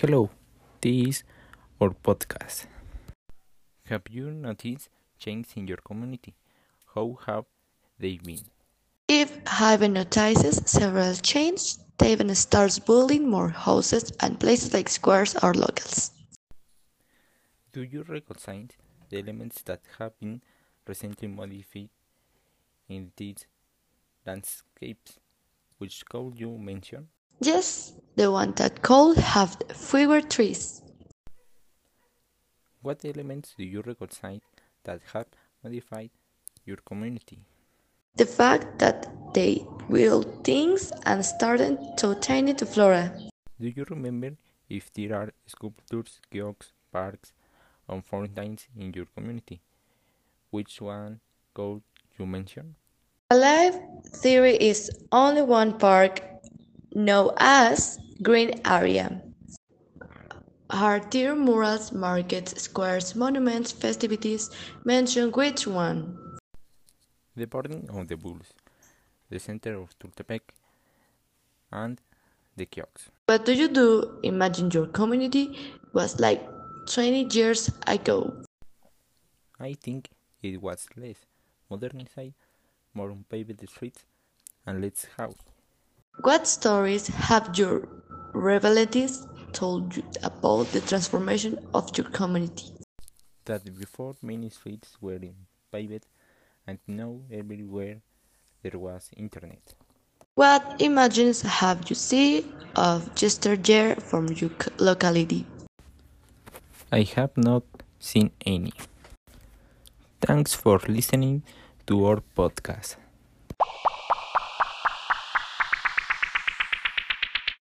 Hello, this is our podcast. Have you noticed changes in your community? How have they been? If Haven notices several changes, they even starts building more houses and places like squares or locals. Do you recognize the elements that have been recently modified in these landscapes? Which could you mention? Yes, the one that could have fewer trees. What elements do you recognize that have modified your community? The fact that they build things and started to turn into flora. Do you remember if there are sculptures, kiosks, parks, or fountains in your community? Which one could you mention? Alive theory is only one park known as Green Area. Are murals, markets, squares, monuments, festivities? Mention which one. The boarding of the Bulls, the center of Tultepec, and the kiosks. What do you do imagine your community was like 20 years ago? I think it was less modernized, more on paved streets, and less house. What stories have your relatives told you about the transformation of your community? That before many streets were in paved, and now everywhere there was internet. What images have you seen of yesteryear from your locality? I have not seen any. Thanks for listening to our podcast.